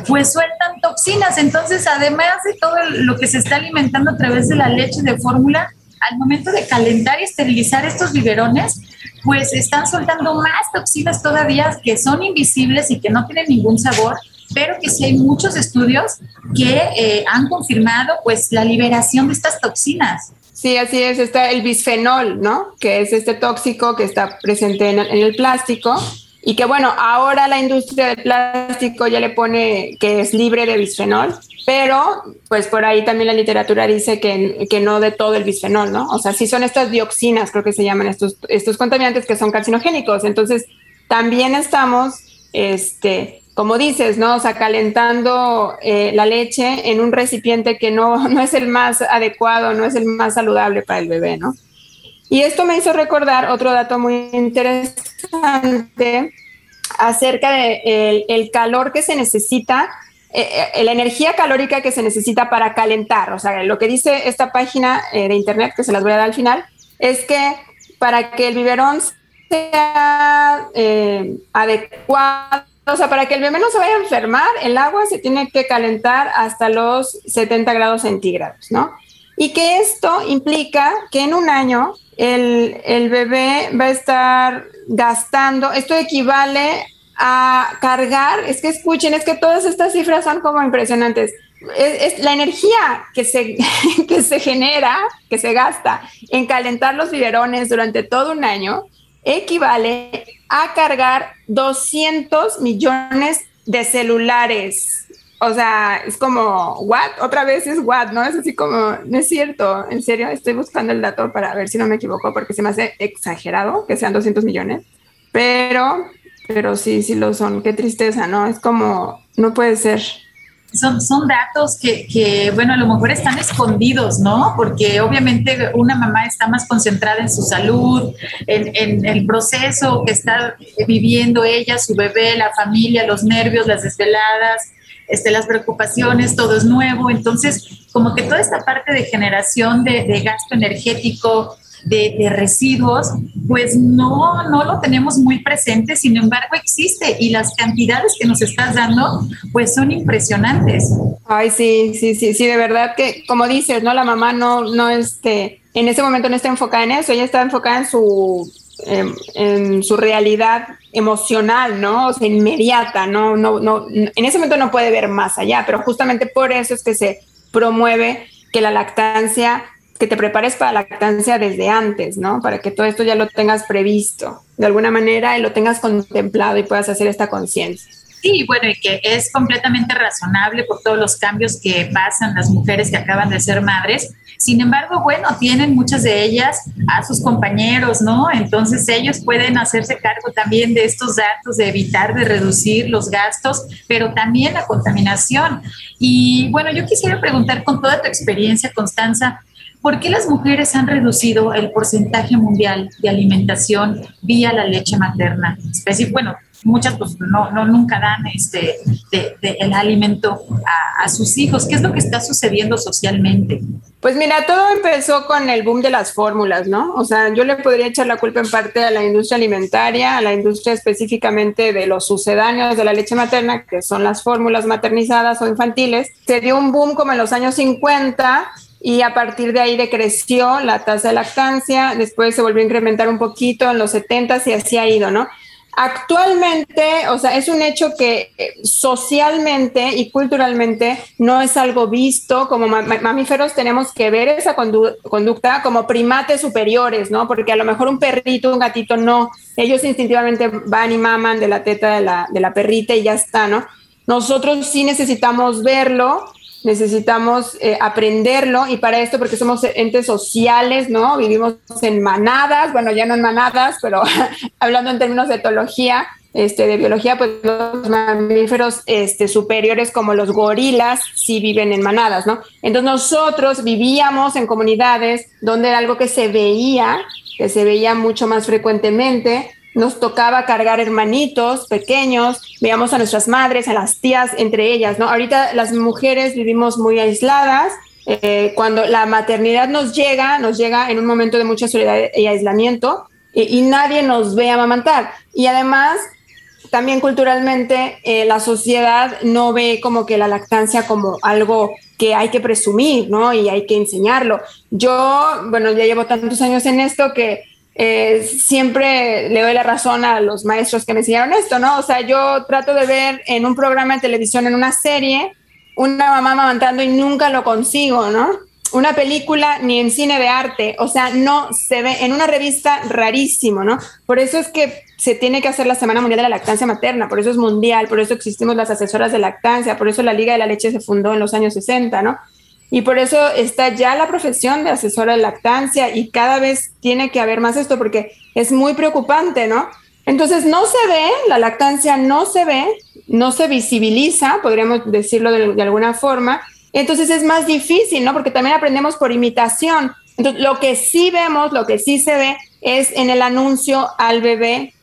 pues sueltan toxinas. Entonces, además de todo lo que se está alimentando a través de la leche de fórmula, al momento de calentar y esterilizar estos biberones, pues están soltando más toxinas todavía que son invisibles y que no tienen ningún sabor, pero que sí hay muchos estudios que eh, han confirmado pues la liberación de estas toxinas. Sí, así es. Está el bisfenol, ¿no? Que es este tóxico que está presente en el, plástico y que bueno, ahora la industria del plástico ya le pone que es libre de bisfenol, pero pues por ahí también la literatura dice que, que, no de todo el bisfenol, ¿no? O sea, sí son estas dioxinas, creo que se llaman estos, estos contaminantes que son carcinogénicos. Entonces, también estamos este, como dices, ¿no? O sea, calentando eh, la leche en un recipiente que no, no es el más adecuado, no es el más saludable para el bebé, ¿no? Y esto me hizo recordar otro dato muy interesante acerca del de el calor que se necesita, eh, eh, la energía calórica que se necesita para calentar. O sea, lo que dice esta página de internet, que se las voy a dar al final, es que para que el biberón sea adecuado, o sea, para que el bebé no se vaya a enfermar, el agua se tiene que calentar hasta los 70 grados centígrados, ¿no? Y que esto implica que en un año el, el bebé va a estar gastando, esto equivale a cargar, es que escuchen, es que todas estas cifras son como impresionantes. Es, la energía que se, que se genera, que se gasta en calentar los biberones durante todo un año, equivale a cargar 200 millones de celulares. O sea, es como, ¿what? Otra vez es what, ¿no? Es así como, no es cierto, en serio, estoy buscando el dato para ver si no me equivoco, porque se me hace exagerado que sean 200 millones, pero, pero sí, sí lo son, qué tristeza, ¿no? Es como, no puede ser son, son datos que, que, bueno, a lo mejor están escondidos, ¿no? Porque obviamente una mamá está más concentrada en su salud, en, en, el proceso que está viviendo ella, su bebé, la familia, los nervios, las desveladas, este, las preocupaciones, todo es nuevo. Entonces, como que toda esta parte de generación de, de gasto energético, de, residuos, pues no, no lo tenemos muy presente, sin embargo existe y las cantidades que nos estás dando, pues son impresionantes. Ay, sí, sí, sí, sí, de verdad que, como dices, ¿no? La mamá no, no, este, en ese momento no está enfocada en eso, ella está enfocada en su, en, su realidad emocional, ¿no? O sea, inmediata, ¿no? No, no, en ese momento no puede ver más allá, pero justamente por eso es que se promueve que la lactancia que te prepares para la lactancia desde antes, ¿no? Para que todo esto ya lo tengas previsto de alguna manera y lo tengas contemplado y puedas hacer esta conciencia. Sí, bueno, y que es completamente razonable por todos los cambios que pasan las mujeres que acaban de ser madres. Sin embargo, bueno, tienen muchas de ellas a sus compañeros, ¿no? Entonces ellos pueden hacerse cargo también de estos datos, de evitar, de reducir los gastos, pero también la contaminación. Y bueno, yo quisiera preguntar con toda tu experiencia, Constanza, ¿Por qué las mujeres han reducido el porcentaje mundial de alimentación vía la leche materna? bueno, muchas pues no, no nunca dan este, el alimento a, a, sus hijos. ¿Qué es lo que está sucediendo socialmente? Pues mira, todo empezó con el boom de las fórmulas, ¿no? O sea, yo le podría echar la culpa en parte a la industria alimentaria, a la industria específicamente de los sucedáneos de la leche materna, que son las fórmulas maternizadas o infantiles. Se dio un boom como en los años 50 y a partir de ahí decreció la tasa de lactancia, después se volvió a incrementar un poquito en los 70 y así ha ido, ¿no? Actualmente, o sea, es un hecho que eh, socialmente y culturalmente no es algo visto. Como mamíferos tenemos que ver esa conducta como primates superiores, ¿no? Porque a lo mejor un perrito, un gatito no. Ellos instintivamente van y maman de la teta de la, de la perrita y ya está, ¿no? Nosotros sí necesitamos verlo necesitamos eh, aprenderlo y para esto, porque somos entes sociales, ¿no? Vivimos en manadas, bueno, ya no en manadas, pero hablando en términos de etología, este, de biología, pues los mamíferos este, superiores como los gorilas sí viven en manadas, ¿no? Entonces nosotros vivíamos en comunidades donde era algo que se veía, que se veía mucho más frecuentemente, nos tocaba cargar hermanitos pequeños, veíamos a nuestras madres, a las tías entre ellas, ¿no? Ahorita las mujeres vivimos muy aisladas. Eh, cuando la maternidad nos llega, nos llega en un momento de mucha soledad y aislamiento y, nadie nos ve amamantar. Y además, también culturalmente, eh, la sociedad no ve como que la lactancia como algo que hay que presumir, ¿no? Y hay que enseñarlo. Yo, bueno, ya llevo tantos años en esto que eh, siempre le doy la razón a los maestros que me enseñaron esto, ¿no? O sea, yo trato de ver en un programa de televisión, en una serie, una mamá amamantando y nunca lo consigo, ¿no? Una película ni en cine de arte, o sea, no se ve en una revista rarísimo, ¿no? Por eso es que se tiene que hacer la Semana Mundial de la Lactancia Materna, por eso es mundial, por eso existimos las asesoras de lactancia, por eso la Liga de la Leche se fundó en los años 60, ¿no? Y por eso está ya la profesión de asesora de lactancia y cada vez tiene que haber más esto porque es muy preocupante, ¿no? Entonces no se ve, la lactancia no se ve no se visibiliza, podríamos decirlo de, alguna forma, entonces es más difícil, ¿no? Porque también aprendemos por imitación. Entonces, lo que sí vemos, lo que sí se ve es en el anuncio al bebé,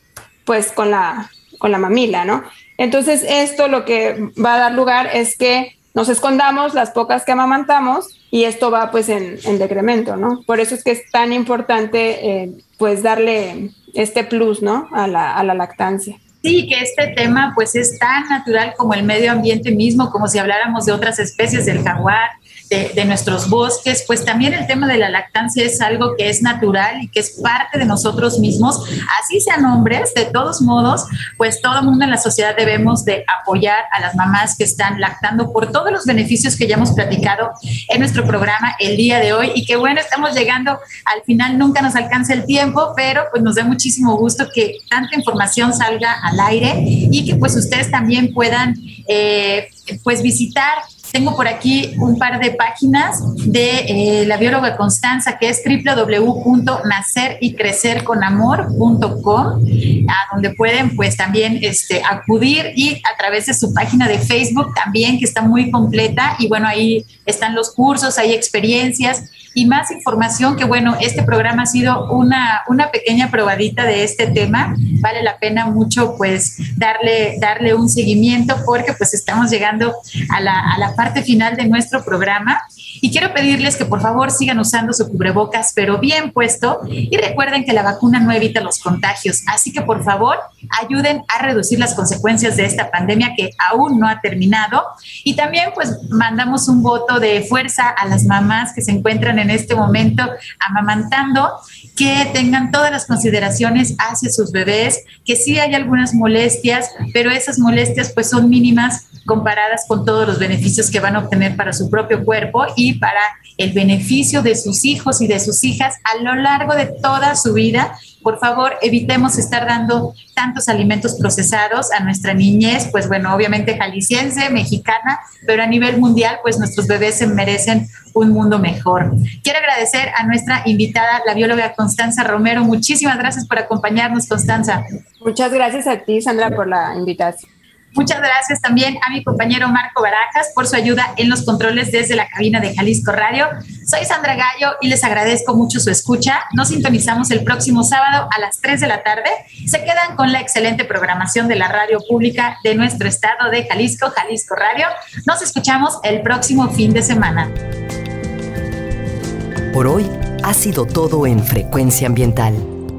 pues con la, con la mamila, ¿no? Entonces, esto lo que va a dar lugar es que nos escondamos las pocas que amamantamos y esto va pues en, decremento, ¿no? Por eso es que es tan importante eh, pues darle este plus, ¿no? A la, a la lactancia. Sí, que este tema pues es tan natural como el medio ambiente mismo, como si habláramos de otras especies del jaguar, de, nuestros bosques, pues también el tema de la lactancia es algo que es natural y que es parte de nosotros mismos, así sean hombres, de todos modos, pues todo el mundo en la sociedad debemos de apoyar a las mamás que están lactando por todos los beneficios que ya hemos platicado en nuestro programa el día de hoy. Y que bueno, estamos llegando al final, nunca nos alcanza el tiempo, pero pues nos da muchísimo gusto que tanta información salga al aire y que pues ustedes también puedan eh, pues visitar tengo por aquí un par de páginas de eh, la bióloga Constanza, que es www.nacerycrecerconamor.com, a donde pueden pues también este, acudir y a través de su página de Facebook también, que está muy completa. Y bueno, ahí están los cursos, hay experiencias y más información que bueno, este programa ha sido una, una pequeña probadita de este tema. Vale la pena mucho pues darle, darle un seguimiento porque pues estamos llegando a la, a la parte final de nuestro programa. Y quiero pedirles que por favor sigan usando su cubrebocas, pero bien puesto. Y recuerden que la vacuna no evita los contagios. Así que por favor ayuden a reducir las consecuencias de esta pandemia que aún no ha terminado. Y también pues mandamos un voto de fuerza a las mamás que se encuentran en este momento amamantando, que tengan todas las consideraciones hacia sus bebés, que sí hay algunas molestias, pero esas molestias pues son mínimas comparadas con todos los beneficios que van a obtener para su propio cuerpo y para el beneficio de sus hijos y de sus hijas a lo largo de toda su vida. Por favor, evitemos estar dando tantos alimentos procesados a nuestra niñez, pues bueno, obviamente jalisciense, mexicana, pero a nivel mundial, pues nuestros bebés se merecen un mundo mejor. Quiero agradecer a nuestra invitada, la bióloga Constanza Romero. Muchísimas gracias por acompañarnos, Constanza. Muchas gracias a ti, Sandra, por la invitación. Muchas gracias también a mi compañero Marco Barajas por su ayuda en los controles desde la cabina de Jalisco Radio. Soy Sandra Gallo y les agradezco mucho su escucha. Nos sintonizamos el próximo sábado a las 3 de la tarde. Se quedan con la excelente programación de la radio pública de nuestro estado de Jalisco, Jalisco Radio. Nos escuchamos el próximo fin de semana. Por hoy ha sido todo en Frecuencia Ambiental